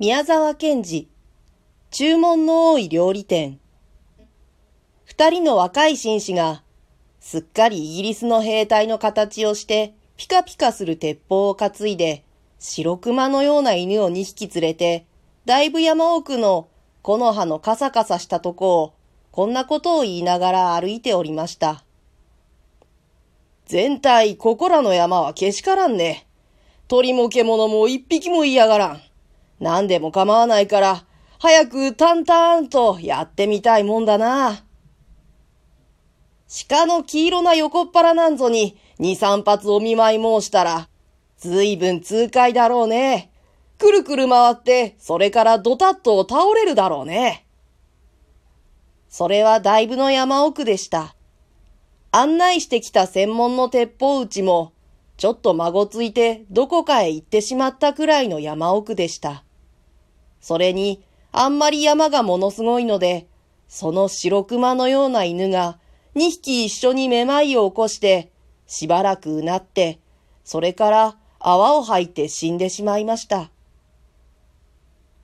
宮沢賢治、注文の多い料理店。二人の若い紳士が、すっかりイギリスの兵隊の形をして、ピカピカする鉄砲を担いで、白熊のような犬を二匹連れて、だいぶ山奥の木の葉のカサカサしたとこを、こんなことを言いながら歩いておりました。全体ここらの山はけしからんね。鳥も獣も一匹も嫌がらん。何でも構わないから、早く淡々とやってみたいもんだな。鹿の黄色な横っ腹なんぞに二三発お見舞い申したら、ずいぶん痛快だろうね。くるくる回って、それからドタッと倒れるだろうね。それはだいぶの山奥でした。案内してきた専門の鉄砲打ちも、ちょっと孫ついてどこかへ行ってしまったくらいの山奥でした。それに、あんまり山がものすごいので、その白熊のような犬が2匹一緒にめまいを起こして、しばらくうなって、それから泡を吐いて死んでしまいました。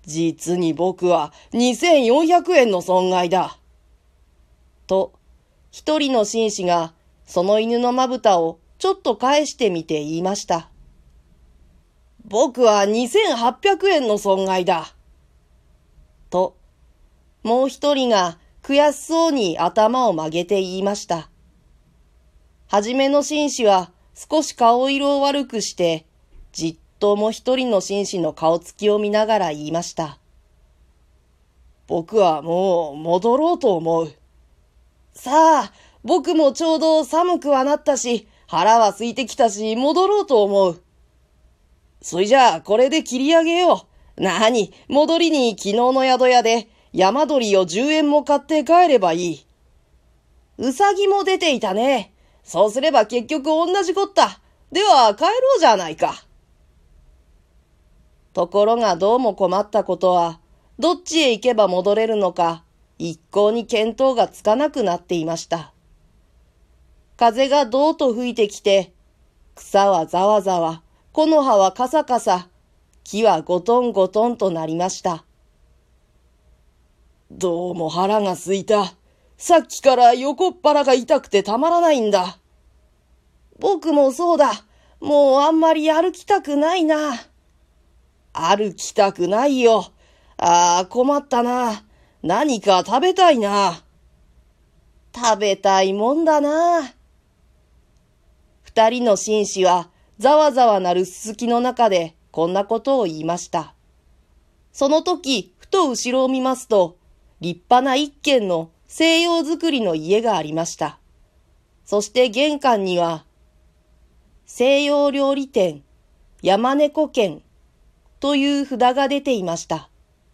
実に僕は2400円の損害だ。と、一人の紳士がその犬のまぶたをちょっと返してみて言いました。僕は2800円の損害だ。と、もう一人が悔しそうに頭を曲げて言いました。はじめの紳士は少し顔色を悪くして、じっともう一人の紳士の顔つきを見ながら言いました。僕はもう戻ろうと思う。さあ、僕もちょうど寒くはなったし、腹は空いてきたし、戻ろうと思う。そいじゃあ、これで切り上げよう。なあに、戻りに昨日の宿屋で、山鳥を10円も買って帰ればいい。うさぎも出ていたね。そうすれば結局同じこった。では帰ろうじゃないか。ところがどうも困ったことは、どっちへ行けば戻れるのか、一向に見当がつかなくなっていました。風がどうと吹いてきて、草はざわざわ、木の葉はカサカサ、木はゴトンゴトンとなりました。どうも腹が空いた。さっきから横っ腹が痛くてたまらないんだ。僕もそうだ。もうあんまり歩きたくないな。歩きたくないよ。ああ、困ったな。何か食べたいな。食べたいもんだな。二人の紳士はざわざわなるすすきの中でこんなことを言いました。その時、ふと後ろを見ますと、立派な一軒の西洋造りの家がありました。そして玄関には、西洋料理店、山猫軒という札が出ていました。